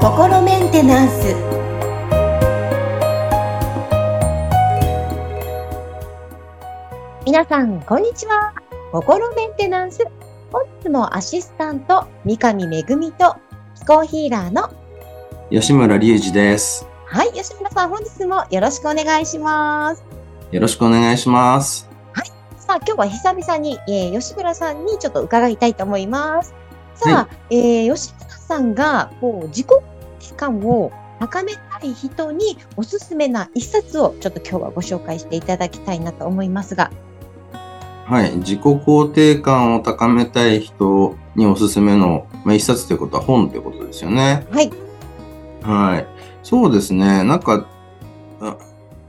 心メンテナンス皆さんこんにちは心メンテナンス本日もアシスタント三上恵と気候ヒーラーの吉村隆二です。はい吉村さん本日もよろしくお願いしますよろしくお願いします。さあ今日は久々に、えー吉村さんにちょっと伺いたいと思いますさあ、えー吉村さんがこう自己肯定感を高めたい人におすすめな一冊をちょっと今日はご紹介していただきたいなと思いますがはい。自己肯定感を高めたい人におすすめの、まあ、一冊ということは本ということですよね。はいはい。そうですね。なんか、あ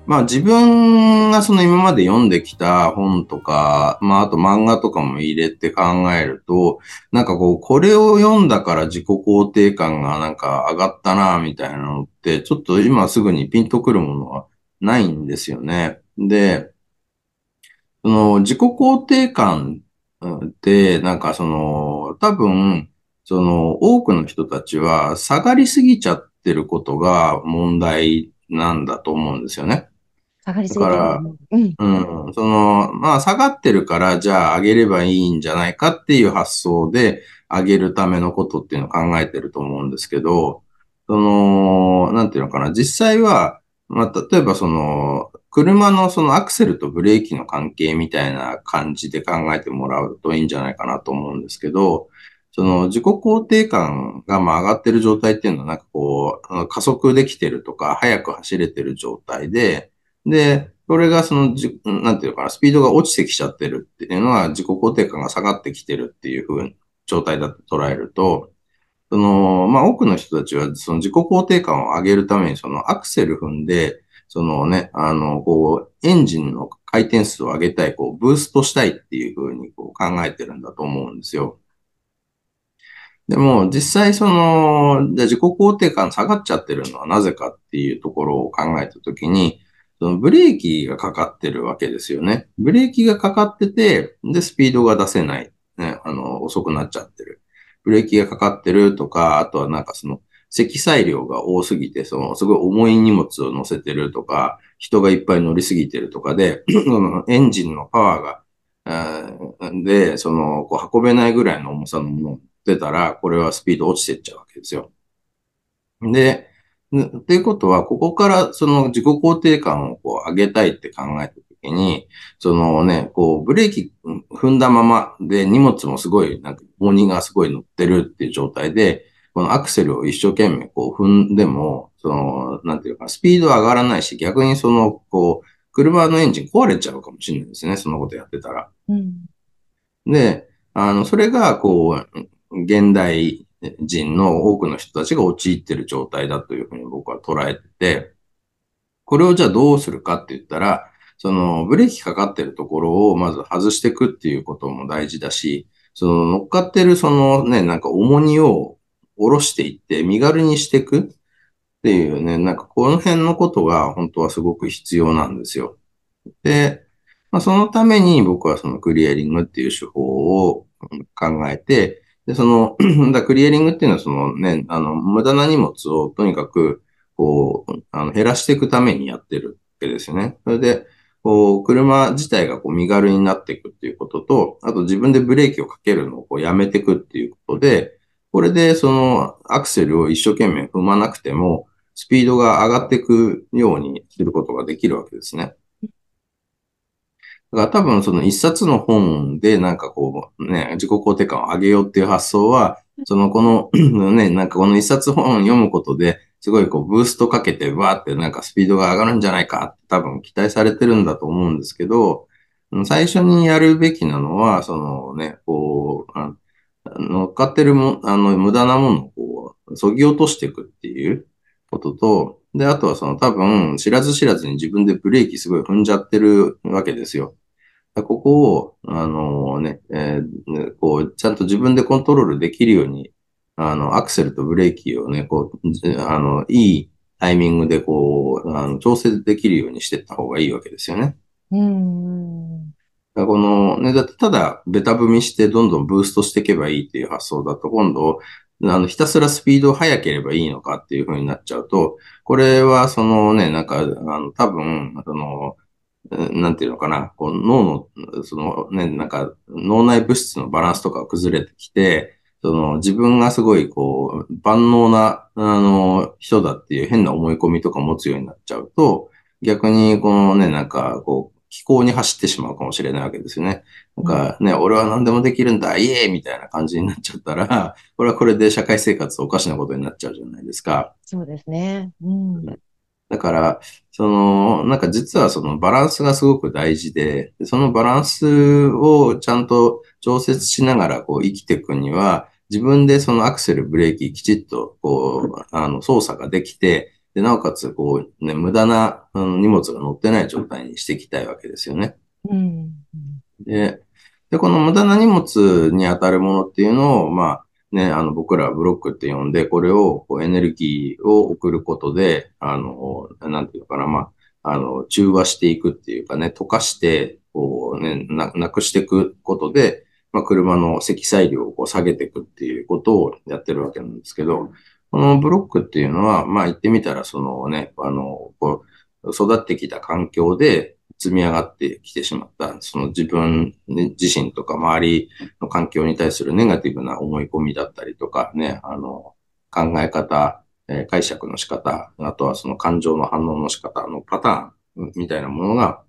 まあ自分がその今まで読んできた本とか、まああと漫画とかも入れて考えると、なんかこう、これを読んだから自己肯定感がなんか上がったな、みたいなのって、ちょっと今すぐにピンとくるものはないんですよね。で、その自己肯定感って、なんかその、多分、その多くの人たちは下がりすぎちゃってることが問題なんだと思うんですよね。下がりすぎてるだからうん。うん。その、まあ下がってるから、じゃあ上げればいいんじゃないかっていう発想で上げるためのことっていうのを考えてると思うんですけど、その、なんていうのかな、実際は、まあ例えばその、車のそのアクセルとブレーキの関係みたいな感じで考えてもらうといいんじゃないかなと思うんですけど、その自己肯定感がまあ上がってる状態っていうのはなんかこう、加速できてるとか、速く走れてる状態で、で、それがそのじ、なんていうかな、スピードが落ちてきちゃってるっていうのは自己肯定感が下がってきてるっていう風な状態だと捉えると、その、まあ多くの人たちはその自己肯定感を上げるためにそのアクセル踏んで、そのね、あの、こう、エンジンの回転数を上げたい、こう、ブーストしたいっていう風にこう考えてるんだと思うんですよ。でも、実際その、じゃ自己肯定感下がっちゃってるのはなぜかっていうところを考えたときに、そのブレーキがかかってるわけですよね。ブレーキがかかってて、で、スピードが出せない。ね、あの、遅くなっちゃってる。ブレーキがかかってるとか、あとはなんかその、積載量が多すぎて、その、すごい重い荷物を乗せてるとか、人がいっぱい乗りすぎてるとかで、エンジンのパワーが、ーで、その、こう運べないぐらいの重さのものを出たら、これはスピード落ちてっちゃうわけですよ。で、んっていうことは、ここからその自己肯定感をこう上げたいって考えたときに、そのね、こう、ブレーキ踏んだままで荷物もすごい、なんか重荷がすごい乗ってるっていう状態で、このアクセルを一生懸命こう踏んでも、その、なんていうか、スピードは上がらないし、逆にその、こう、車のエンジン壊れちゃうかもしれないですね、そのことやってたら。うんで、あの、それが、こう、現代人の多くの人たちが陥ってる状態だというふうに僕は捉えてて、これをじゃあどうするかって言ったら、その、ブレーキかかってるところをまず外していくっていうことも大事だし、その乗っかってるそのね、なんか重荷を下ろしていって身軽にしていくっていうね、なんかこの辺のことが本当はすごく必要なんですよ。で、まあ、そのために僕はそのクリアリングっていう手法を考えて、で、その、だクリアリングっていうのはそのね、あの、無駄な荷物をとにかく、こう、あの、減らしていくためにやってるわけですよね。それで、こう、車自体がこう身軽になっていくっていうことと、あと自分でブレーキをかけるのをこうやめていくっていうことで、これでそのアクセルを一生懸命踏まなくても、スピードが上がっていくようにすることができるわけですね。だから多分その一冊の本でなんかこうね、自己肯定感を上げようっていう発想は、そのこのね、なんかこの一冊本を読むことで、すごいこうブーストかけてわーってなんかスピードが上がるんじゃないかって多分期待されてるんだと思うんですけど、最初にやるべきなのは、そのね、こう、あ乗っかってるも、あの、無駄なものをこう、削ぎ落としていくっていうことと、で、あとはその多分、知らず知らずに自分でブレーキすごい踏んじゃってるわけですよ。ここを、あのね、えーこう、ちゃんと自分でコントロールできるように、あの、アクセルとブレーキをね、こう、じあの、いいタイミングでこう、あの調整できるようにしていった方がいいわけですよね。うん。このね、だってただベタ踏みしてどんどんブーストしていけばいいっていう発想だと、今度、あの、ひたすらスピード速ければいいのかっていう風になっちゃうと、これはそのね、なんか、あの、多分、その、なんていうのかな、こう脳の、そのね、なんか脳内物質のバランスとかが崩れてきて、その自分がすごいこう万能な、あの、人だっていう変な思い込みとか持つようになっちゃうと、逆にこのね、なんかこう、気候に走ってしまうかもしれないわけですよね。なんかね、うん、俺は何でもできるんだ、イエーイみたいな感じになっちゃったら、これはこれで社会生活おかしなことになっちゃうじゃないですか。そうですね。うん。だから、その、なんか実はそのバランスがすごく大事で、そのバランスをちゃんと調節しながらこう生きていくには、自分でそのアクセル、ブレーキきちっとこう、あの操作ができて、で、なおかつこう、ね、無駄な、うん、荷物が乗ってない状態にしていきたいわけですよね。うん、で、で、この無駄な荷物に当たるものっていうのを、まあ、ね、あの、僕らブロックって呼んで、これをこうエネルギーを送ることで、あの、なんていうのかな、まあ、あの、中和していくっていうかね、溶かして、こうね、ななくしていくことで、まあ、車の積載量をこう下げていくっていうことをやってるわけなんですけど、このブロックっていうのは、まあ言ってみたら、そのね、あの、こう、育ってきた環境で積み上がってきてしまった、その自分自身とか周りの環境に対するネガティブな思い込みだったりとかね、あの、考え方、えー、解釈の仕方、あとはその感情の反応の仕方のパターンみたいなものが、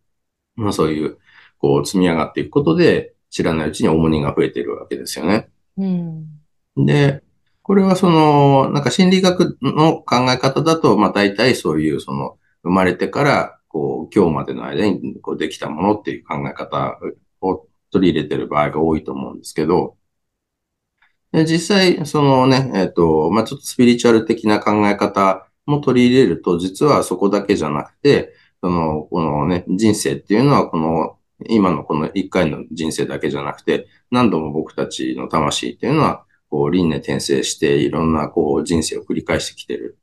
まあそういう、こう積み上がっていくことで、知らないうちに重荷が増えているわけですよね。うん、で、これはその、なんか心理学の考え方だと、まあ大体そういうその、生まれてから、こう、今日までの間にこうできたものっていう考え方を取り入れてる場合が多いと思うんですけど、で実際、そのね、えっ、ー、と、まあちょっとスピリチュアル的な考え方も取り入れると、実はそこだけじゃなくて、その、このね、人生っていうのは、この今のこの一回の人生だけじゃなくて、何度も僕たちの魂っていうのは、こう、輪廻転生して、いろんな、こう、人生を繰り返してきてる。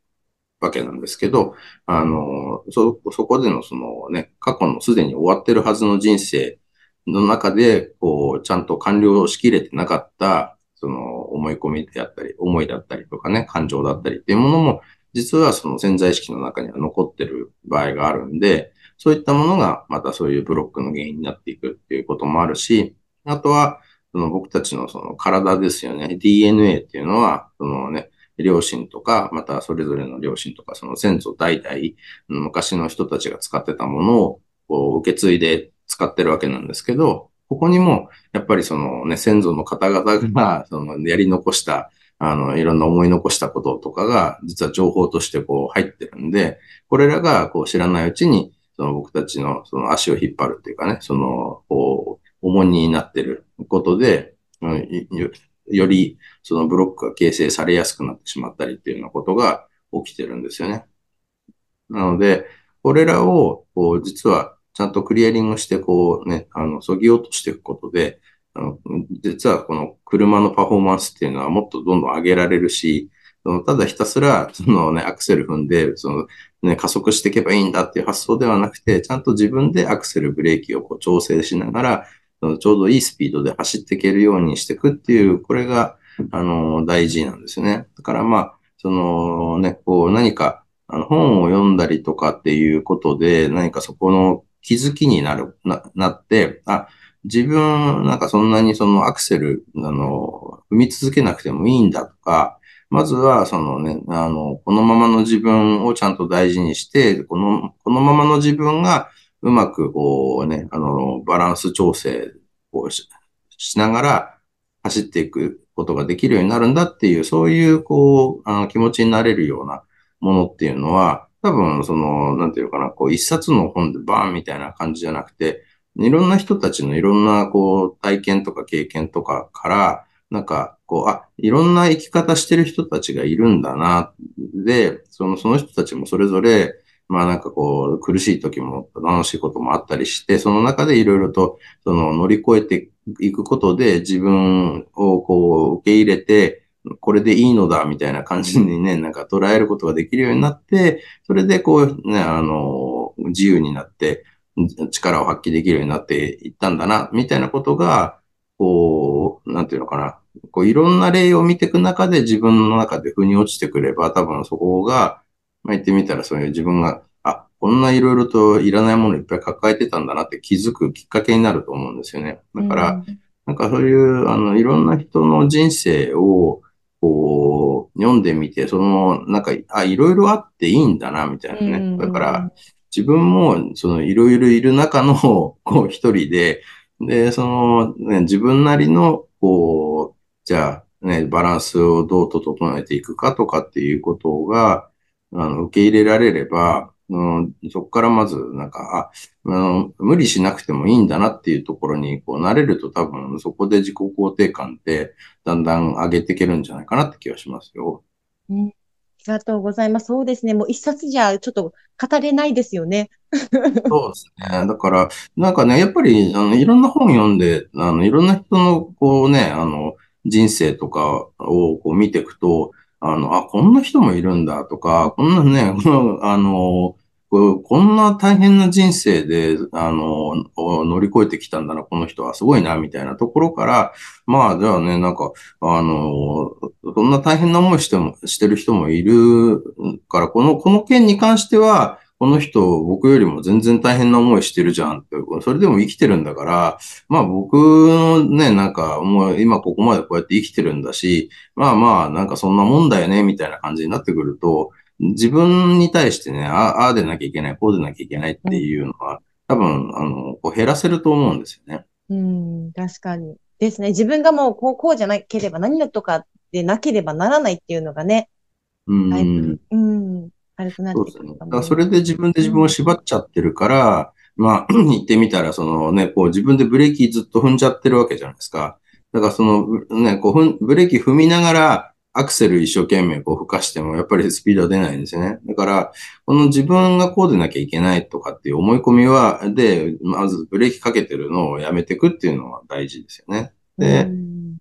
わけなんですけど、あの、そ、そこでのそのね、過去のすでに終わってるはずの人生の中で、こう、ちゃんと完了しきれてなかった、その思い込みであったり、思いだったりとかね、感情だったりっていうものも、実はその潜在意識の中には残ってる場合があるんで、そういったものがまたそういうブロックの原因になっていくっていうこともあるし、あとは、その僕たちのその体ですよね。DNA っていうのは、そのね、両親とか、またそれぞれの両親とか、その先祖代々、昔の人たちが使ってたものをこう受け継いで使ってるわけなんですけど、ここにも、やっぱりそのね、先祖の方々が、そのやり残した、あの、いろんな思い残したこととかが、実は情報としてこう入ってるんで、これらがこう知らないうちに、その僕たちのその足を引っ張るっていうかね、その、こう、重荷になってることで、よりそのブロックが形成されやすくなってしまったりっていうようなことが起きてるんですよね。なので、これらを、こう、実はちゃんとクリアリングして、こうね、あの、そぎ落としていくことで、あの実はこの車のパフォーマンスっていうのはもっとどんどん上げられるし、そのただひたすら、そのね、アクセル踏んで、そのね、加速していけばいいんだっていう発想ではなくて、ちゃんと自分でアクセル、ブレーキをこう調整しながら、そのちょうどいいスピードで走っていけるようにしていくっていう、これが、あの、大事なんですよね。だからまあ、そのね、こう何か、あの本を読んだりとかっていうことで、何かそこの気づきになる、な、なって、あ、自分、なんかそんなにそのアクセル、あの、踏み続けなくてもいいんだとか、まずは、そのね、あの、このままの自分をちゃんと大事にして、この、このままの自分がうまく、こうね、あの、バランス調整をしながら走っていくことができるようになるんだっていう、そういう、こう、あの気持ちになれるようなものっていうのは、多分、その、なんていうかな、こう、一冊の本でバーンみたいな感じじゃなくて、いろんな人たちのいろんな、こう、体験とか経験とかから、なんか、こう、あ、いろんな生き方してる人たちがいるんだな。で、その、その人たちもそれぞれ、まあなんかこう、苦しい時も楽しいこともあったりして、その中でいろいろと、その乗り越えていくことで自分をこう、受け入れて、これでいいのだ、みたいな感じにね、なんか捉えることができるようになって、それでこう、ね、あの、自由になって、力を発揮できるようになっていったんだな、みたいなことが、こう、なんていうのかな。こういろんな例を見ていく中で自分の中で腑に落ちてくれば、多分そこが、まあ、言ってみたらそういう自分が、あ、こんないろいろといらないものいっぱい抱えてたんだなって気づくきっかけになると思うんですよね。だから、うん、なんかそういう、あの、いろんな人の人生を、こう、読んでみて、その、なんか、あ、いろいろあっていいんだな、みたいなね。だから、自分も、その、いろいろいる中の、こう、一人で、で、その、ね、自分なりの、こう、じゃあ、ね、バランスをどうと整えていくかとかっていうことが、あの、受け入れられれば、うん、そこからまず、なんか、あ、あの、無理しなくてもいいんだなっていうところに、こう、慣れると多分、そこで自己肯定感って、だんだん上げていけるんじゃないかなって気がしますよ。うん。ありがとうございます。そうですね。もう一冊じゃちょっと語れないですよね。そうですね。だから、なんかね、やっぱり、あの、いろんな本読んで、あの、いろんな人の、こうね、あの、人生とかをこう見ていくと、あの、あ、こんな人もいるんだとか、こんなね、あの、こんな大変な人生で、あの、乗り越えてきたんだな、この人はすごいな、みたいなところから、まあ、じゃあね、なんか、あの、どんな大変な思いしても、してる人もいるから、この、この件に関しては、この人、僕よりも全然大変な思いしてるじゃんって、それでも生きてるんだから、まあ僕のね、なんかもう今ここまでこうやって生きてるんだし、まあまあなんかそんなもんだよね、みたいな感じになってくると、自分に対してね、ああでなきゃいけない、こうでなきゃいけないっていうのは、多分、あの、こう減らせると思うんですよね。うん、確かに。ですね。自分がもうこう、こうじゃなければ何とかでなければならないっていうのがね。うん。うん。あれとなってくるね。だからそれで自分で自分を縛っちゃってるから、うん、まあ、言ってみたら、そのね、こう自分でブレーキずっと踏んじゃってるわけじゃないですか。だからそのね、こうブレーキ踏みながら、アクセル一生懸命こう吹かしてもやっぱりスピードは出ないんですよね。だから、この自分がこうでなきゃいけないとかっていう思い込みは、で、まずブレーキかけてるのをやめていくっていうのは大事ですよね。で、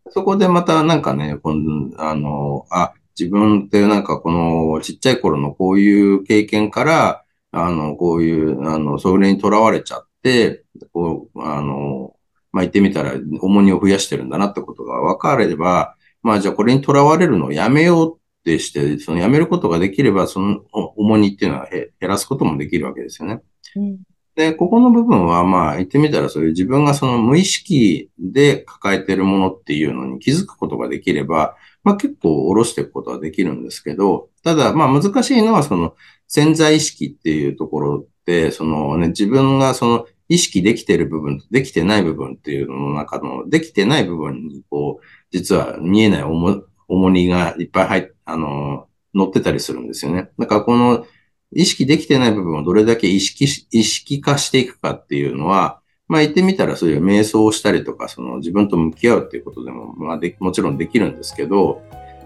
そこでまたなんかね、今度、あの、あ、自分ってなんかこのちっちゃい頃のこういう経験から、あの、こういう、あの、それにとらわれちゃって、こう、あの、まあ、言ってみたら重荷を増やしてるんだなってことが分かれば、まあじゃあこれにとらわれるのをやめようってして、そのやめることができれば、その重荷っていうのは減らすこともできるわけですよね。うん、で、ここの部分はまあ言ってみたらそういう自分がその無意識で抱えてるものっていうのに気づくことができれば、まあ結構下ろしていくことはできるんですけど、ただまあ難しいのはその潜在意識っていうところって、そのね、自分がその意識できてる部分とできてない部分っていうのの中の、できてない部分にこう、実は見えない重重荷がいっぱい入っ、あの、乗ってたりするんですよね。だからこの意識できてない部分をどれだけ意識し、意識化していくかっていうのは、まあ言ってみたらそういう瞑想をしたりとか、その自分と向き合うっていうことでも、まあで、もちろんできるんですけど、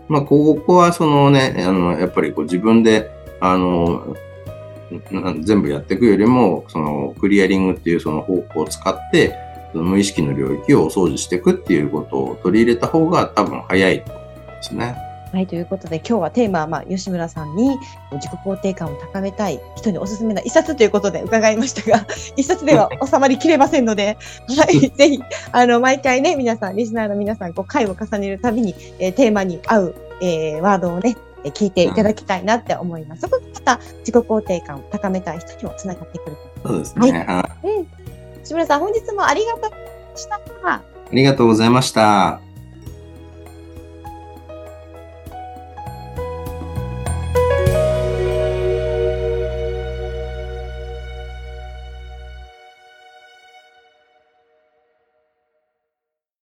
まあここはそのね、あの、やっぱりこう自分で、あの、全部やっていくよりも、そのクリアリングっていうその方法を使って、その無意識の領域をお掃除していくっていうことを取り入れた方が多分早いと思いますね。はい、ということで今日はテーマは、まあ、吉村さんに自己肯定感を高めたい人におすすめな一冊ということで伺いましたが、一冊では収まりきれませんので、はい、ぜひ、あの、毎回ね、皆さん、リスナーの皆さん、こう、回を重ねるたびに、えー、テーマに合う、えー、ワードをね、聞いていただきたいなって思います。そこでまた自己肯定感を高めたい人にもつながってくるとそうですね。はい。うん。志村さん、本日もありがとうございました。ありがとうございました。